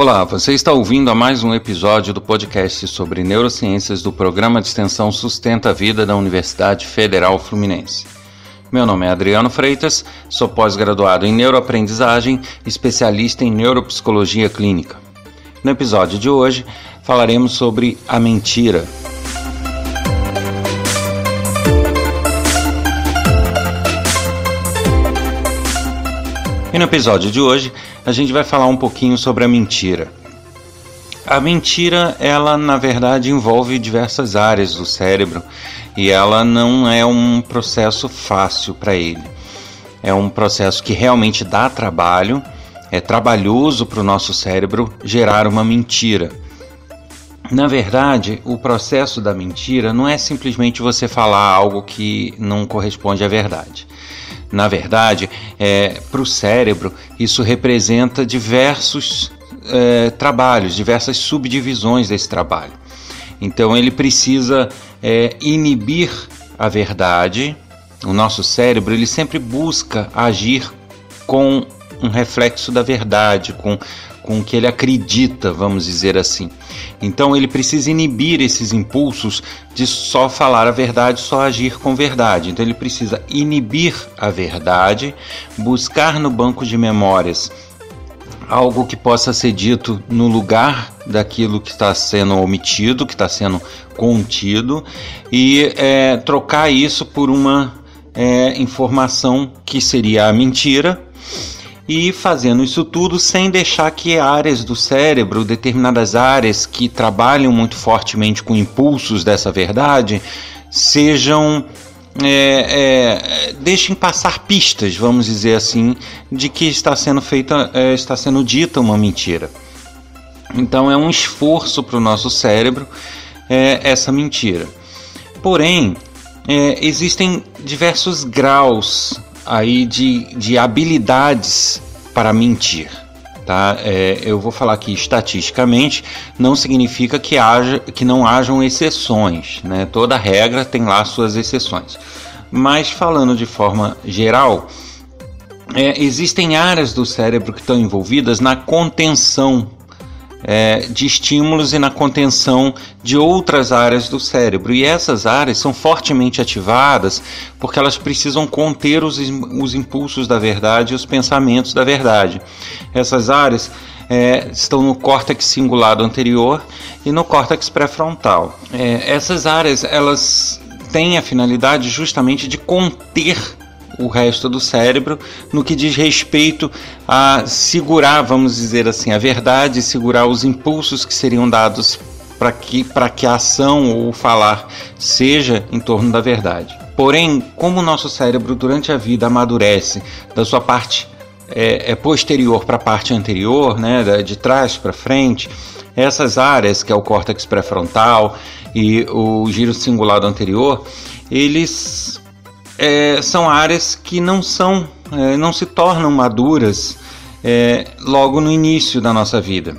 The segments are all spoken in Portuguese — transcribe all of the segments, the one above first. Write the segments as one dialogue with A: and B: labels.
A: Olá, você está ouvindo a mais um episódio do podcast sobre neurociências do programa de extensão Sustenta a Vida da Universidade Federal Fluminense. Meu nome é Adriano Freitas, sou pós-graduado em neuroaprendizagem, especialista em neuropsicologia clínica. No episódio de hoje, falaremos sobre a mentira. E no episódio de hoje, a gente vai falar um pouquinho sobre a mentira. A mentira, ela na verdade envolve diversas áreas do cérebro e ela não é um processo fácil para ele. É um processo que realmente dá trabalho, é trabalhoso para o nosso cérebro gerar uma mentira. Na verdade, o processo da mentira não é simplesmente você falar algo que não corresponde à verdade. Na verdade, é, para o cérebro, isso representa diversos é, trabalhos, diversas subdivisões desse trabalho. Então, ele precisa é, inibir a verdade. O nosso cérebro ele sempre busca agir com um reflexo da verdade, com com o que ele acredita, vamos dizer assim. Então ele precisa inibir esses impulsos de só falar a verdade, só agir com verdade. Então ele precisa inibir a verdade, buscar no banco de memórias algo que possa ser dito no lugar daquilo que está sendo omitido, que está sendo contido, e é, trocar isso por uma é, informação que seria a mentira e fazendo isso tudo sem deixar que áreas do cérebro, determinadas áreas que trabalham muito fortemente com impulsos dessa verdade, sejam é, é, deixem passar pistas, vamos dizer assim, de que está sendo feita, é, está sendo dita uma mentira. Então é um esforço para o nosso cérebro é, essa mentira. Porém, é, existem diversos graus aí de, de habilidades para mentir. Tá? É, eu vou falar aqui estatisticamente, não significa que, haja, que não hajam exceções. Né? Toda regra tem lá suas exceções. Mas falando de forma geral, é, existem áreas do cérebro que estão envolvidas na contenção é, de estímulos e na contenção de outras áreas do cérebro. E essas áreas são fortemente ativadas porque elas precisam conter os, os impulsos da verdade e os pensamentos da verdade. Essas áreas é, estão no córtex cingulado anterior e no córtex pré-frontal. É, essas áreas elas têm a finalidade justamente de conter o resto do cérebro no que diz respeito a segurar, vamos dizer assim, a verdade, segurar os impulsos que seriam dados para que, que a ação ou falar seja em torno da verdade. Porém, como o nosso cérebro durante a vida amadurece da sua parte é, é posterior para a parte anterior, né, de trás para frente, essas áreas, que é o córtex pré-frontal e o giro cingulado anterior, eles é, são áreas que não são, é, não se tornam maduras é, logo no início da nossa vida.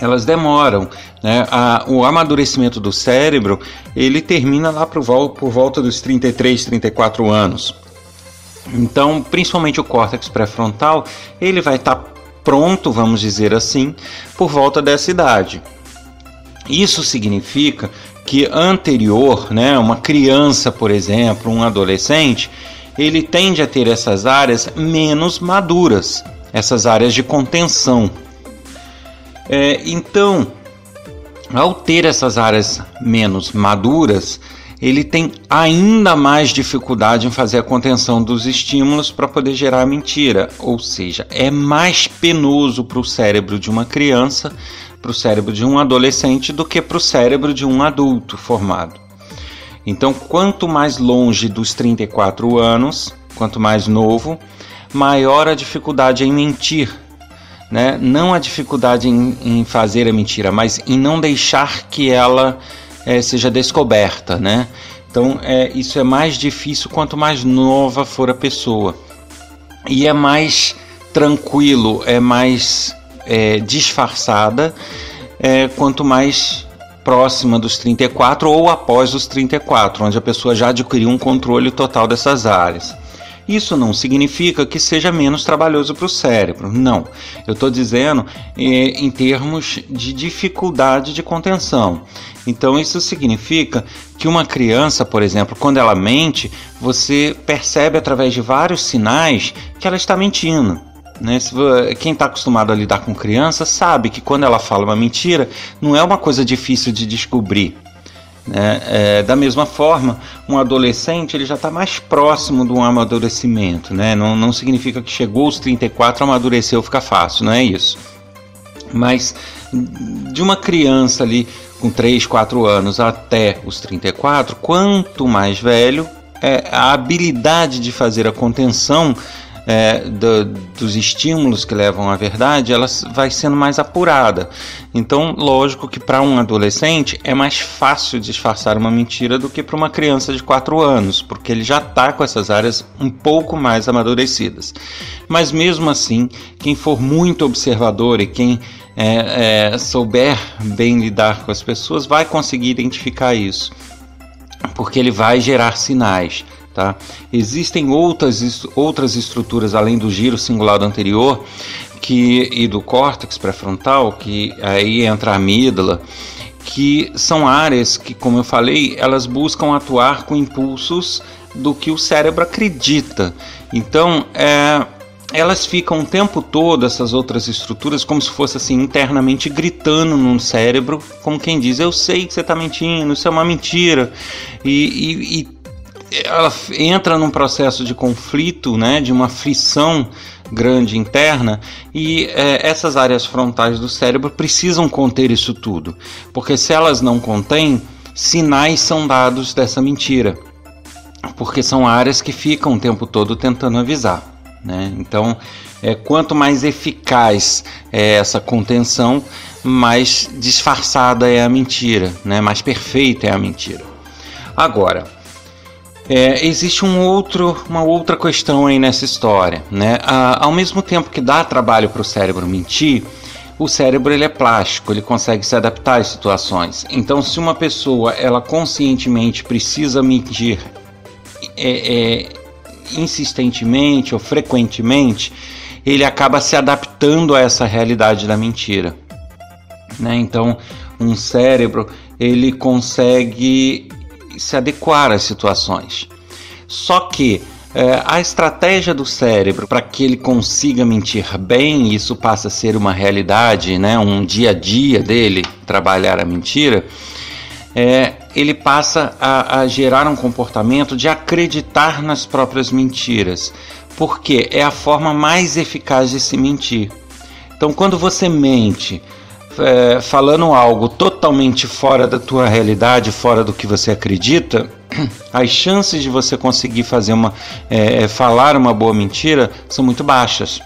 A: Elas demoram, né? A, o amadurecimento do cérebro ele termina lá por, por volta dos 33, 34 anos. Então, principalmente o córtex pré-frontal, ele vai estar tá pronto, vamos dizer assim, por volta dessa idade. Isso significa que anterior, né, uma criança, por exemplo, um adolescente, ele tende a ter essas áreas menos maduras, essas áreas de contenção. É, então, ao ter essas áreas menos maduras, ele tem ainda mais dificuldade em fazer a contenção dos estímulos para poder gerar a mentira, ou seja, é mais penoso para o cérebro de uma criança para o cérebro de um adolescente do que para o cérebro de um adulto formado. Então, quanto mais longe dos 34 anos, quanto mais novo, maior a dificuldade em mentir. Né? Não a dificuldade em, em fazer a mentira, mas em não deixar que ela é, seja descoberta. Né? Então, é, isso é mais difícil quanto mais nova for a pessoa. E é mais tranquilo, é mais é, disfarçada é, quanto mais próxima dos 34 ou após os 34, onde a pessoa já adquiriu um controle total dessas áreas. Isso não significa que seja menos trabalhoso para o cérebro, não. Eu estou dizendo é, em termos de dificuldade de contenção. Então, isso significa que uma criança, por exemplo, quando ela mente, você percebe através de vários sinais que ela está mentindo. Né? Quem está acostumado a lidar com criança sabe que quando ela fala uma mentira, não é uma coisa difícil de descobrir. Né? É, da mesma forma, um adolescente ele já está mais próximo do amadurecimento. Né? Não, não significa que chegou aos 34, amadureceu, fica fácil, não é isso. Mas de uma criança ali com 3, 4 anos até os 34, quanto mais velho, é, a habilidade de fazer a contenção é, do, dos estímulos que levam à verdade, ela vai sendo mais apurada. Então, lógico que para um adolescente é mais fácil disfarçar uma mentira do que para uma criança de 4 anos, porque ele já está com essas áreas um pouco mais amadurecidas. Mas mesmo assim, quem for muito observador e quem é, é, souber bem lidar com as pessoas vai conseguir identificar isso, porque ele vai gerar sinais. Tá? Existem outras, outras estruturas além do giro cingulado anterior que, e do córtex pré-frontal, que aí entra a amígdala, que são áreas que, como eu falei, elas buscam atuar com impulsos do que o cérebro acredita. Então, é, elas ficam o tempo todo, essas outras estruturas, como se fosse assim, internamente gritando no cérebro, como quem diz: Eu sei que você está mentindo, isso é uma mentira. E, e, e ela entra num processo de conflito, né, de uma aflição grande interna e é, essas áreas frontais do cérebro precisam conter isso tudo, porque se elas não contêm, sinais são dados dessa mentira, porque são áreas que ficam o tempo todo tentando avisar. Né? Então, é, quanto mais eficaz é essa contenção, mais disfarçada é a mentira, né? mais perfeita é a mentira. Agora, é, existe um outro, uma outra questão aí nessa história. Né? Ah, ao mesmo tempo que dá trabalho para o cérebro mentir, o cérebro ele é plástico, ele consegue se adaptar às situações. Então, se uma pessoa ela conscientemente precisa mentir é, é, insistentemente ou frequentemente, ele acaba se adaptando a essa realidade da mentira. Né? Então, um cérebro ele consegue se adequar às situações. Só que é, a estratégia do cérebro para que ele consiga mentir bem, isso passa a ser uma realidade, né, um dia a dia dele trabalhar a mentira, é, ele passa a, a gerar um comportamento de acreditar nas próprias mentiras, porque é a forma mais eficaz de se mentir. Então, quando você mente, é, falando algo totalmente fora da tua realidade, fora do que você acredita, as chances de você conseguir fazer uma é, é, falar uma boa mentira são muito baixas.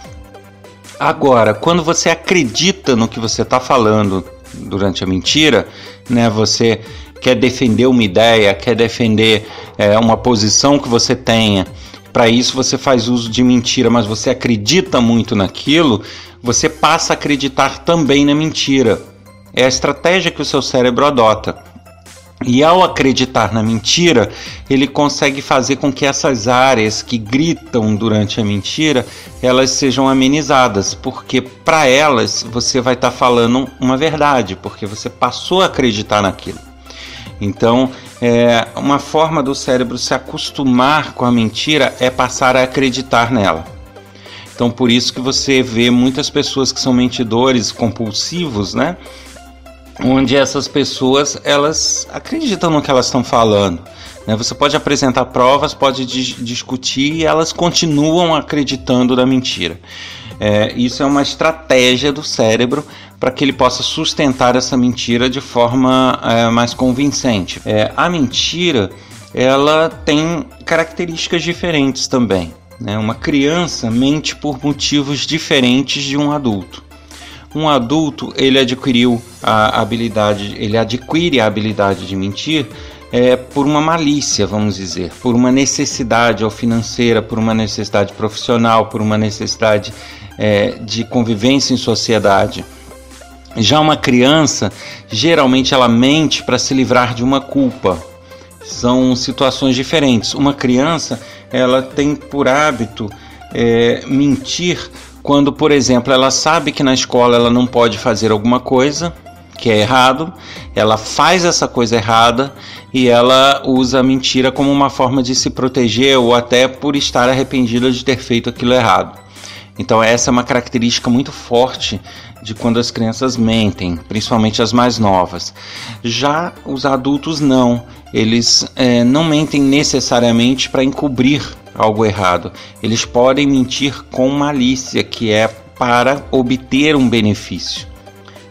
A: Agora, quando você acredita no que você está falando durante a mentira, né, você quer defender uma ideia, quer defender é, uma posição que você tenha, para isso você faz uso de mentira, mas você acredita muito naquilo, você passa a acreditar também na mentira. É a estratégia que o seu cérebro adota. E ao acreditar na mentira, ele consegue fazer com que essas áreas que gritam durante a mentira, elas sejam amenizadas, porque para elas você vai estar tá falando uma verdade, porque você passou a acreditar naquilo. Então, é, uma forma do cérebro se acostumar com a mentira é passar a acreditar nela. Então, por isso que você vê muitas pessoas que são mentidores compulsivos, né? Onde essas pessoas elas acreditam no que elas estão falando. Né? Você pode apresentar provas, pode discutir e elas continuam acreditando na mentira. É, isso é uma estratégia do cérebro para que ele possa sustentar essa mentira de forma é, mais convincente. É, a mentira ela tem características diferentes também. Né? Uma criança mente por motivos diferentes de um adulto. Um adulto ele adquiriu a habilidade, ele adquire a habilidade de mentir é, por uma malícia, vamos dizer, por uma necessidade ou financeira, por uma necessidade profissional, por uma necessidade é, de convivência em sociedade. Já uma criança, geralmente ela mente para se livrar de uma culpa. são situações diferentes. Uma criança ela tem por hábito é, mentir quando, por exemplo, ela sabe que na escola ela não pode fazer alguma coisa que é errado, ela faz essa coisa errada e ela usa a mentira como uma forma de se proteger ou até por estar arrependida de ter feito aquilo errado. Então, essa é uma característica muito forte de quando as crianças mentem, principalmente as mais novas. Já os adultos não, eles é, não mentem necessariamente para encobrir algo errado, eles podem mentir com malícia, que é para obter um benefício.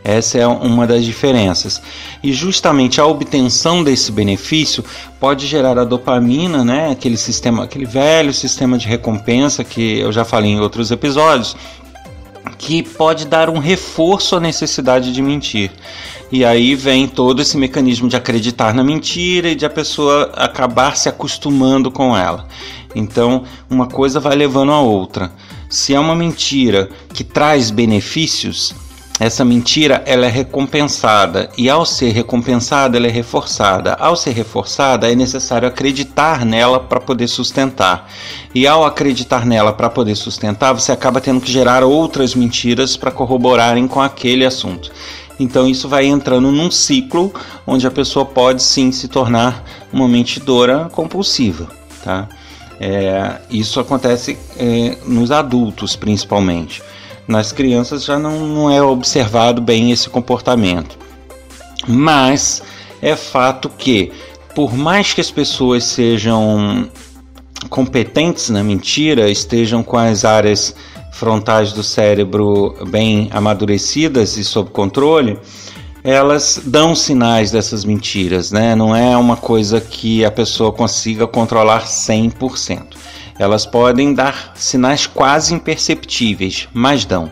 A: Essa é uma das diferenças. E justamente a obtenção desse benefício pode gerar a dopamina, né? Aquele sistema, aquele velho sistema de recompensa que eu já falei em outros episódios, que pode dar um reforço à necessidade de mentir. E aí vem todo esse mecanismo de acreditar na mentira e de a pessoa acabar se acostumando com ela. Então, uma coisa vai levando a outra. Se é uma mentira que traz benefícios, essa mentira ela é recompensada e ao ser recompensada ela é reforçada. Ao ser reforçada é necessário acreditar nela para poder sustentar. E ao acreditar nela para poder sustentar, você acaba tendo que gerar outras mentiras para corroborarem com aquele assunto. Então isso vai entrando num ciclo onde a pessoa pode sim se tornar uma mentidora compulsiva, tá? É, isso acontece é, nos adultos principalmente. Nas crianças já não, não é observado bem esse comportamento. Mas é fato que, por mais que as pessoas sejam competentes na mentira, estejam com as áreas frontais do cérebro bem amadurecidas e sob controle, elas dão sinais dessas mentiras, né? Não é uma coisa que a pessoa consiga controlar 100%. Elas podem dar sinais quase imperceptíveis, mas dão.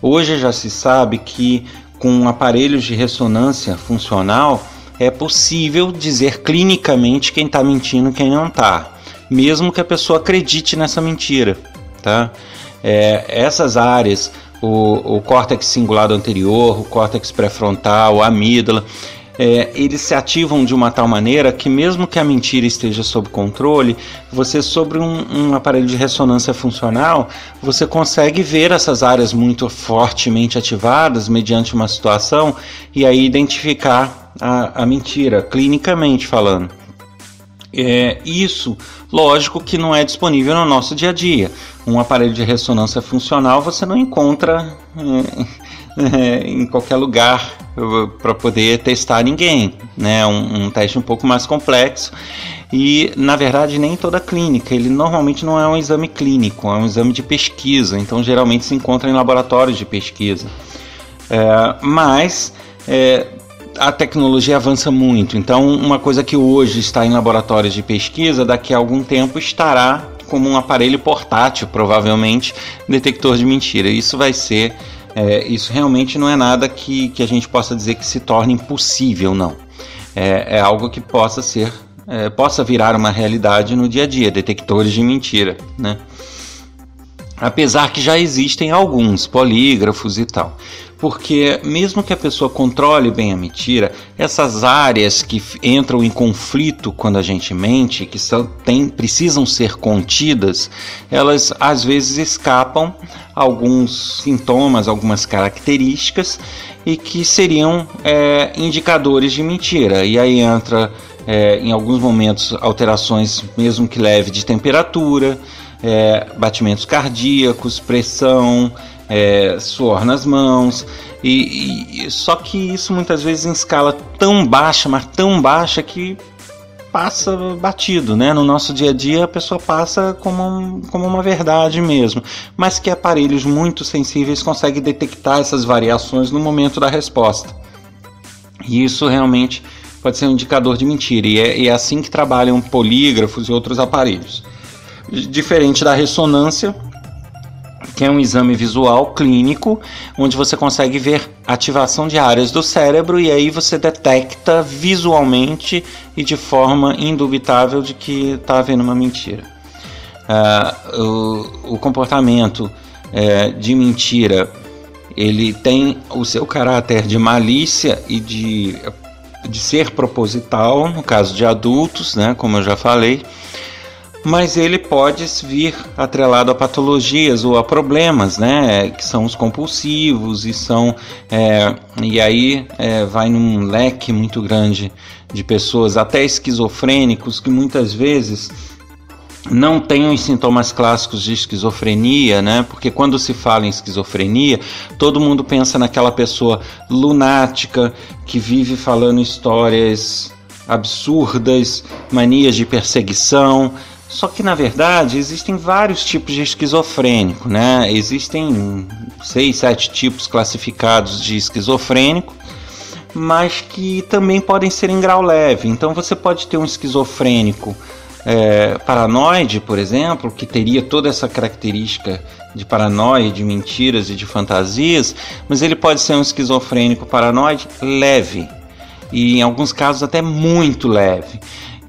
A: Hoje já se sabe que com aparelhos de ressonância funcional é possível dizer clinicamente quem está mentindo e quem não está, mesmo que a pessoa acredite nessa mentira, tá? É, essas áreas, o, o córtex cingulado anterior, o córtex pré-frontal, a amígdala, é, eles se ativam de uma tal maneira que, mesmo que a mentira esteja sob controle, você, sobre um, um, aparelho de ressonância funcional, você consegue ver essas áreas muito fortemente ativadas mediante uma situação e aí identificar a, a mentira, clinicamente falando. É, isso, lógico que não é disponível no nosso dia a dia. Um aparelho de ressonância funcional você não encontra é, é, em qualquer lugar para poder testar ninguém, né? Um, um, teste um pouco mais complexo e na verdade nem toda clínica. Ele normalmente não é um exame clínico, é um exame de pesquisa. Então geralmente se encontra em laboratórios de pesquisa. É, mas é, a tecnologia avança muito. Então uma coisa que hoje está em laboratórios de pesquisa, daqui a algum tempo estará como um aparelho portátil, provavelmente detector de mentira. Isso vai ser é, isso realmente não é nada que, que a gente possa dizer que se torne impossível, não. É, é algo que possa ser, é, possa virar uma realidade no dia a dia, detectores de mentira, né? Apesar que já existem alguns polígrafos e tal porque mesmo que a pessoa controle bem a mentira, essas áreas que entram em conflito quando a gente mente, que são, tem, precisam ser contidas, elas às vezes escapam alguns sintomas, algumas características e que seriam é, indicadores de mentira. E aí entra é, em alguns momentos alterações, mesmo que leve, de temperatura, é, batimentos cardíacos, pressão é, suor nas mãos, e, e, só que isso muitas vezes em escala tão baixa, mas tão baixa que passa batido, né? No nosso dia a dia a pessoa passa como, um, como uma verdade mesmo, mas que aparelhos muito sensíveis conseguem detectar essas variações no momento da resposta. E isso realmente pode ser um indicador de mentira, e é, e é assim que trabalham polígrafos e outros aparelhos. Diferente da ressonância, que é um exame visual clínico, onde você consegue ver ativação de áreas do cérebro e aí você detecta visualmente e de forma indubitável de que está havendo uma mentira. Uh, o, o, comportamento uh, de mentira ele tem o seu caráter de malícia e de de ser proposital, no caso de adultos, né, como eu já falei, mas ele pode vir atrelado a patologias ou a problemas, né, que são os compulsivos e são é, e aí é, vai num leque muito grande de pessoas, até esquizofrênicos, que muitas vezes não tem os sintomas clássicos de esquizofrenia, né? Porque quando se fala em esquizofrenia, todo mundo pensa naquela pessoa lunática que vive falando histórias absurdas, manias de perseguição. Só que na verdade existem vários tipos de esquizofrênico, né? Existem seis, sete tipos classificados de esquizofrênico mas que também podem ser em grau leve. Então você pode ter um esquizofrênico é, paranoide, por exemplo, que teria toda essa característica de paranoia, de mentiras e de fantasias, mas ele pode ser um esquizofrênico paranoide leve e em alguns casos até muito leve.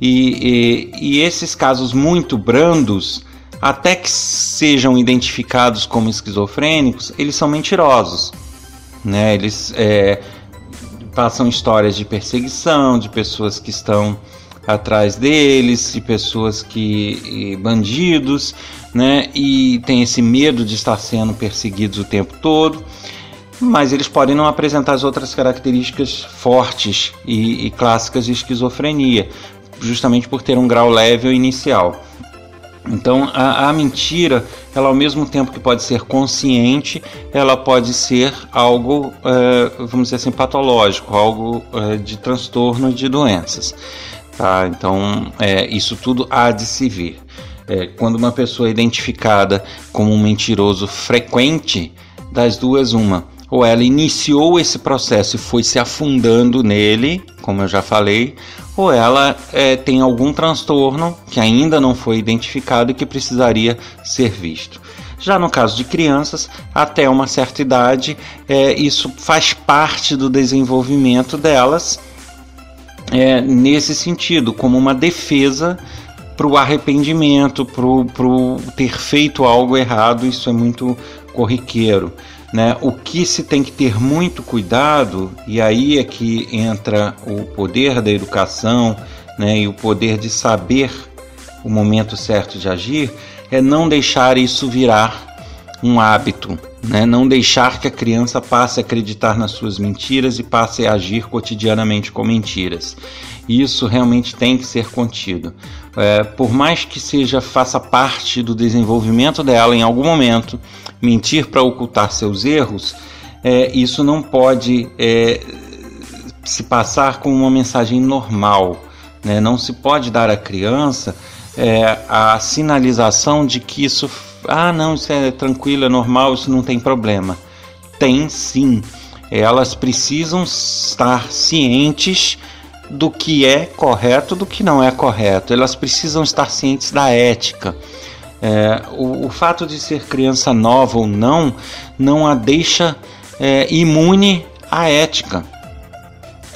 A: E, e, e esses casos muito brandos, até que sejam identificados como esquizofrênicos, eles são mentirosos. Né? Eles é, passam histórias de perseguição, de pessoas que estão atrás deles, de pessoas que bandidos, né? E tem esse medo de estar sendo perseguidos o tempo todo. Mas eles podem não apresentar as outras características fortes e, e clássicas de esquizofrenia, justamente por ter um grau leve ou inicial. Então, a, a, mentira, ela ao mesmo tempo que pode ser consciente, ela pode ser algo, é, vamos dizer assim, patológico, algo é, de transtorno de doenças. Tá? Então, é, isso tudo há de se ver. É, quando uma pessoa é identificada como um mentiroso frequente, das duas, uma. Ou ela iniciou esse processo e foi se afundando nele, como eu já falei, ou ela é, tem algum transtorno que ainda não foi identificado e que precisaria ser visto. Já no caso de crianças, até uma certa idade, é, isso faz parte do desenvolvimento delas é, nesse sentido, como uma defesa para o arrependimento, para o ter feito algo errado, isso é muito corriqueiro. Né? O que se tem que ter muito cuidado, e aí é que entra o poder da educação né? e o poder de saber o momento certo de agir, é não deixar isso virar um hábito, né? não deixar que a criança passe a acreditar nas suas mentiras e passe a agir cotidianamente com mentiras. Isso realmente tem que ser contido. É, por mais que seja faça parte do desenvolvimento dela em algum momento, mentir para ocultar seus erros, é, isso não pode é, se passar como uma mensagem normal. Né? Não se pode dar à criança é, a sinalização de que isso ah, não, isso é tranquilo, é normal, isso não tem problema. Tem sim. Elas precisam estar cientes do que é correto, do que não é correto. Elas precisam estar cientes da ética. É, o, o, fato de ser criança nova ou não, não a deixa é, imune à ética.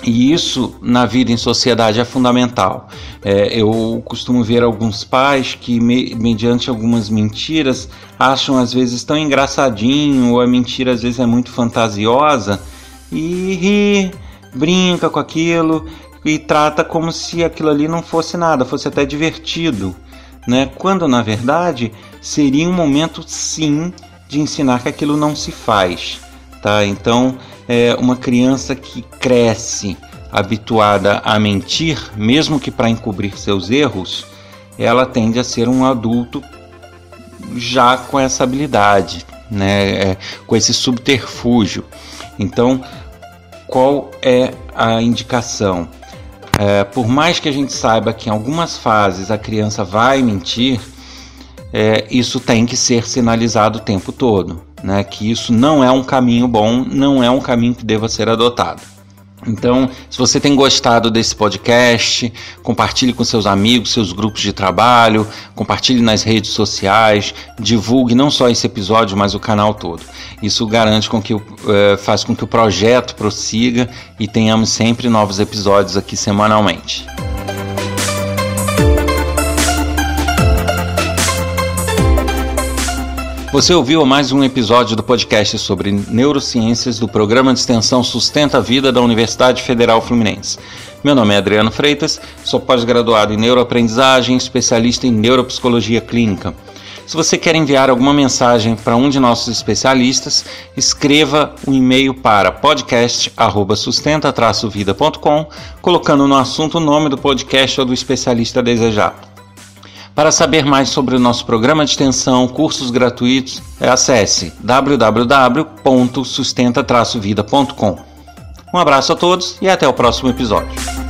A: E isso na vida em sociedade é fundamental. É, eu costumo ver alguns pais que, me, mediante algumas mentiras, acham às vezes tão engraçadinho, ou a mentira às vezes é muito fantasiosa, e ri, brinca com aquilo e trata como se aquilo ali não fosse nada, fosse até divertido. Né? Quando na verdade seria um momento sim de ensinar que aquilo não se faz. Tá? Então, é uma criança que cresce habituada a mentir, mesmo que para encobrir seus erros, ela tende a ser um adulto já com essa habilidade, né, é, com esse subterfúgio. Então, qual é a indicação? É, por mais que a gente saiba que em algumas fases a criança vai mentir, é, isso tem que ser sinalizado o tempo todo, né? Que isso não é um caminho bom, não é um caminho que deva ser adotado. Então, se você tem gostado desse podcast, compartilhe com seus amigos, seus grupos de trabalho, compartilhe nas redes sociais, divulgue não só esse episódio, mas o canal todo. Isso garante com que uh, faz com que o projeto prossiga e tenhamos sempre novos episódios aqui semanalmente. Você ouviu mais um episódio do podcast sobre neurociências do programa de extensão Sustenta a Vida da Universidade Federal Fluminense. Meu nome é Adriano Freitas, sou pós-graduado em neuroaprendizagem, especialista em neuropsicologia clínica. Se você quer enviar alguma mensagem para um de nossos especialistas, escreva um e-mail para podcast@sustenta-vida.com, colocando no assunto o nome do podcast ou do especialista desejado. Para saber mais sobre o nosso programa de extensão, cursos gratuitos, acesse www.sustenta-vida.com. Um abraço a todos e até o próximo episódio.